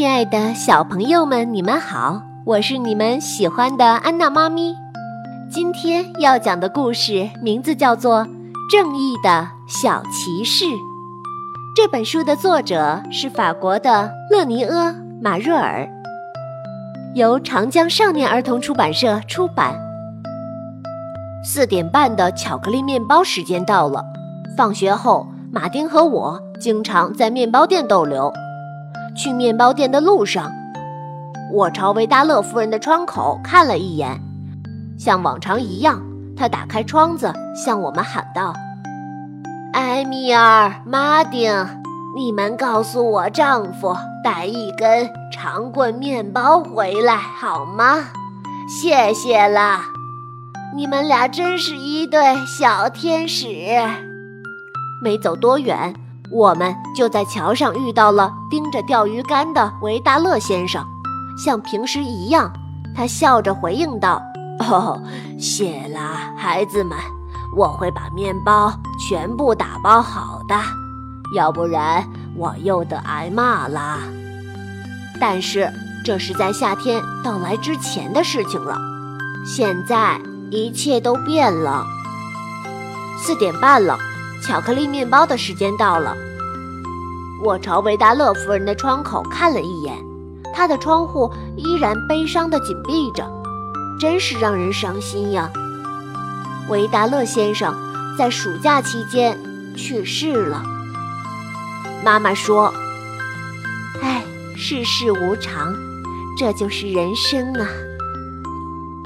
亲爱的小朋友们，你们好，我是你们喜欢的安娜妈咪。今天要讲的故事名字叫做《正义的小骑士》。这本书的作者是法国的勒尼厄·马若尔，由长江少年儿童出版社出版。四点半的巧克力面包时间到了，放学后，马丁和我经常在面包店逗留。去面包店的路上，我朝维达勒夫人的窗口看了一眼，像往常一样，她打开窗子向我们喊道：“埃米尔、马丁，你们告诉我丈夫带一根长棍面包回来好吗？谢谢了，你们俩真是一对小天使。”没走多远。我们就在桥上遇到了盯着钓鱼竿的维达勒先生，像平时一样，他笑着回应道：“哦，谢啦，孩子们，我会把面包全部打包好的，要不然我又得挨骂啦。”但是这是在夏天到来之前的事情了，现在一切都变了。四点半了。巧克力面包的时间到了，我朝维达勒夫人的窗口看了一眼，她的窗户依然悲伤地紧闭着，真是让人伤心呀。维达勒先生在暑假期间去世了。妈妈说：“唉，世事无常，这就是人生啊。”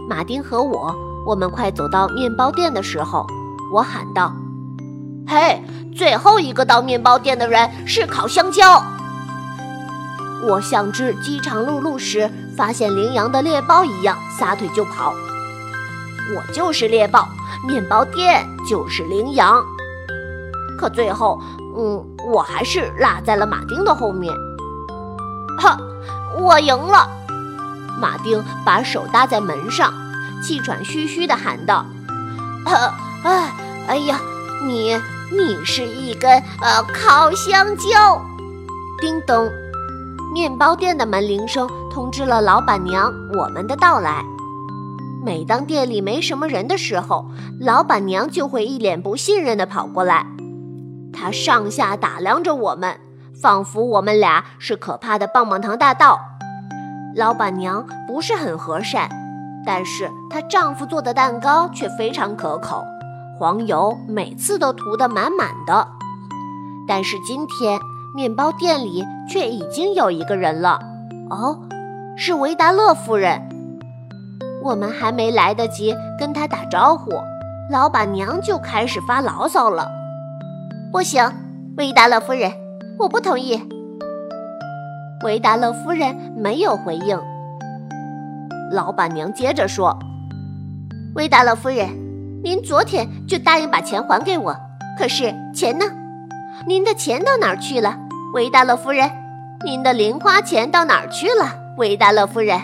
马丁和我，我们快走到面包店的时候，我喊道。嘿，最后一个到面包店的人是烤香蕉。我像只饥肠辘辘时发现羚羊的猎豹一样，撒腿就跑。我就是猎豹，面包店就是羚羊。可最后，嗯，我还是落在了马丁的后面。哈，我赢了！马丁把手搭在门上，气喘吁吁地喊道：“哎，哎呀，你！”你是一根呃烤香蕉，叮咚！面包店的门铃声通知了老板娘我们的到来。每当店里没什么人的时候，老板娘就会一脸不信任地跑过来，她上下打量着我们，仿佛我们俩是可怕的棒棒糖大盗。老板娘不是很和善，但是她丈夫做的蛋糕却非常可口。黄油每次都涂得满满的，但是今天面包店里却已经有一个人了。哦，是维达勒夫人。我们还没来得及跟她打招呼，老板娘就开始发牢骚了。不行，维达勒夫人，我不同意。维达勒夫人没有回应。老板娘接着说：“维达勒夫人。”您昨天就答应把钱还给我，可是钱呢？您的钱到哪儿去了，维达勒夫人？您的零花钱到哪儿去了，维达勒夫人？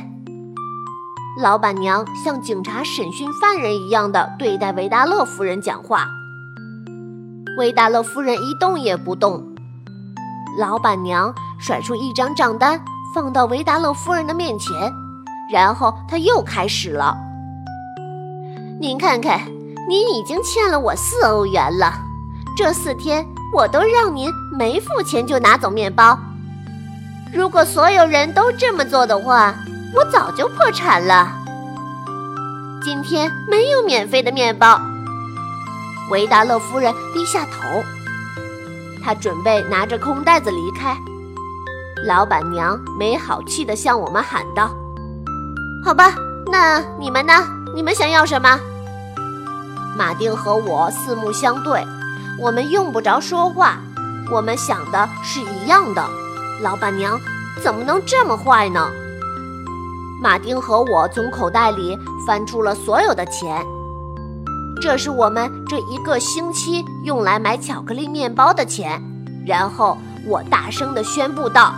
老板娘像警察审讯犯人一样的对待维达勒夫人讲话。维达勒夫人一动也不动。老板娘甩出一张账单，放到维达勒夫人的面前，然后她又开始了：“您看看。”您已经欠了我四欧元了，这四天我都让您没付钱就拿走面包。如果所有人都这么做的话，我早就破产了。今天没有免费的面包。维达勒夫人低下头，她准备拿着空袋子离开。老板娘没好气地向我们喊道：“好吧，那你们呢？你们想要什么？”马丁和我四目相对，我们用不着说话，我们想的是一样的。老板娘怎么能这么坏呢？马丁和我从口袋里翻出了所有的钱，这是我们这一个星期用来买巧克力面包的钱。然后我大声地宣布道：“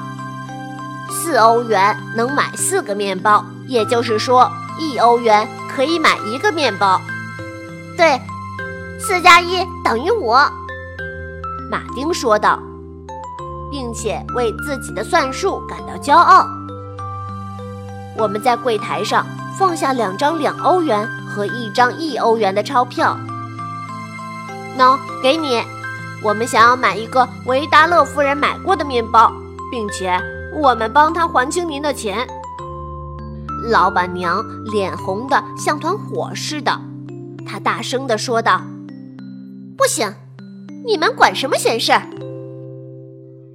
四欧元能买四个面包，也就是说，一欧元可以买一个面包。”对，四加一等于五。马丁说道：“并且为自己的算术感到骄傲。我们在柜台上放下两张两欧元和一张一欧元的钞票。喏，给你。我们想要买一个维达勒夫人买过的面包，并且我们帮她还清您的钱。老板娘脸红的像团火似的，他大声的说道：“不行，你们管什么闲事儿？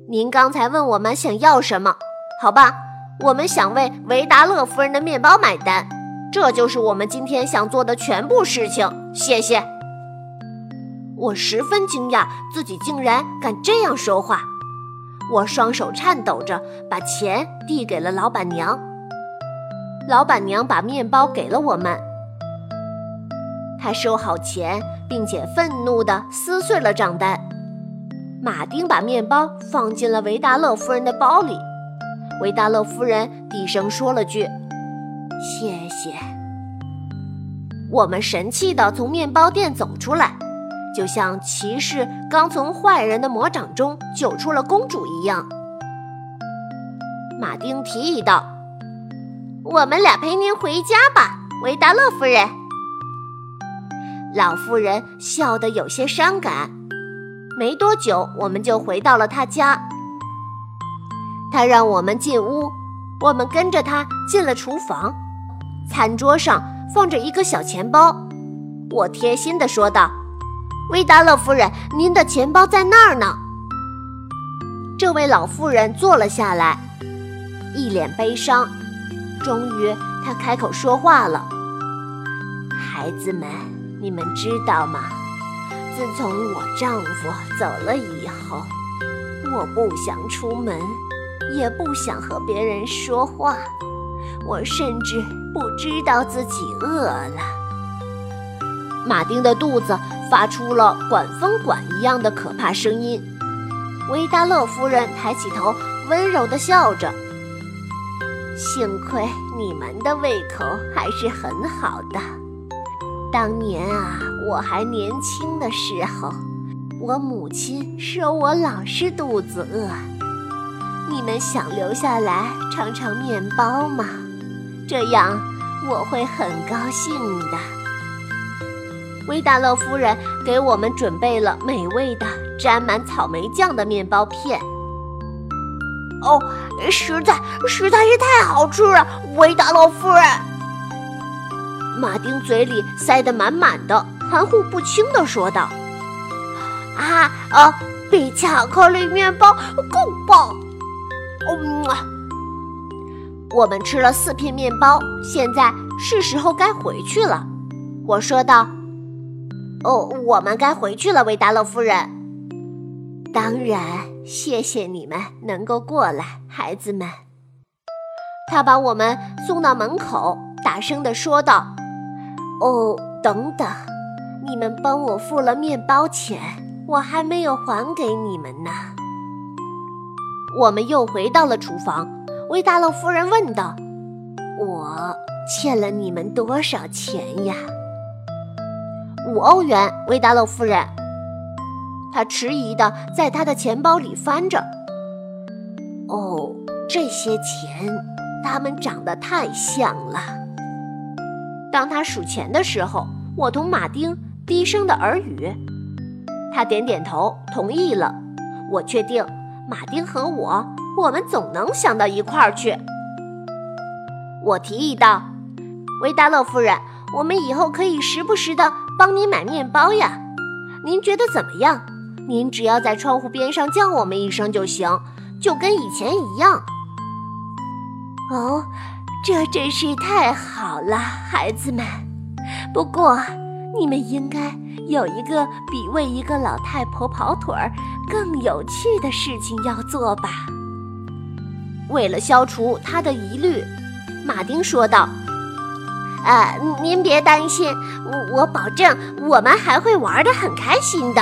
您刚才问我们想要什么？好吧，我们想为维达勒夫人的面包买单，这就是我们今天想做的全部事情。谢谢。”我十分惊讶，自己竟然敢这样说话。我双手颤抖着，把钱递给了老板娘。老板娘把面包给了我们。他收好钱，并且愤怒地撕碎了账单。马丁把面包放进了维达勒夫人的包里。维达勒夫人低声说了句：“谢谢。”我们神气地从面包店走出来。就像骑士刚从坏人的魔掌中救出了公主一样，马丁提议道：“我们俩陪您回家吧，维达勒夫人。”老妇人笑得有些伤感。没多久，我们就回到了他家。他让我们进屋，我们跟着他进了厨房。餐桌上放着一个小钱包，我贴心地说道。维达勒夫人，您的钱包在那儿呢。这位老妇人坐了下来，一脸悲伤。终于，她开口说话了：“孩子们，你们知道吗？自从我丈夫走了以后，我不想出门，也不想和别人说话，我甚至不知道自己饿了。”马丁的肚子。发出了管风管一样的可怕声音。维达勒夫人抬起头，温柔地笑着。幸亏你们的胃口还是很好的。当年啊，我还年轻的时候，我母亲说我老是肚子饿。你们想留下来尝尝面包吗？这样我会很高兴的。维达勒夫人给我们准备了美味的沾满草莓酱的面包片。哦，实在实在是太好吃了，维达勒夫人。马丁嘴里塞得满满的，含糊不清地说道：“啊，呃，比巧克力面包更棒。”嗯啊，我们吃了四片面包，现在是时候该回去了。我说道。哦，我们该回去了，维达勒夫人。当然，谢谢你们能够过来，孩子们。他把我们送到门口，大声地说道：“哦，等等，你们帮我付了面包钱，我还没有还给你们呢。”我们又回到了厨房，维达勒夫人问道：“我欠了你们多少钱呀？”五欧元，维达勒夫人。他迟疑地在他的钱包里翻着。哦，这些钱，它们长得太像了。当他数钱的时候，我同马丁低声的耳语。他点点头，同意了。我确定，马丁和我，我们总能想到一块儿去。我提议道：“维达勒夫人，我们以后可以时不时的。”帮您买面包呀，您觉得怎么样？您只要在窗户边上叫我们一声就行，就跟以前一样。哦，这真是太好了，孩子们。不过，你们应该有一个比为一个老太婆跑腿儿更有趣的事情要做吧？为了消除他的疑虑，马丁说道。呃，您别担心，我我保证我们还会玩得很开心的。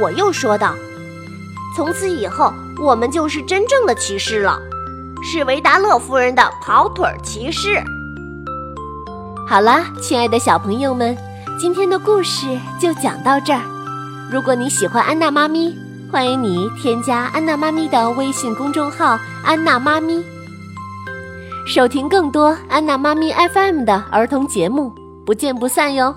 我又说道：“从此以后，我们就是真正的骑士了，是维达勒夫人的跑腿骑士。”好啦，亲爱的小朋友们，今天的故事就讲到这儿。如果你喜欢安娜妈咪，欢迎你添加安娜妈咪的微信公众号“安娜妈咪”，收听更多安娜妈咪 FM 的儿童节目，不见不散哟。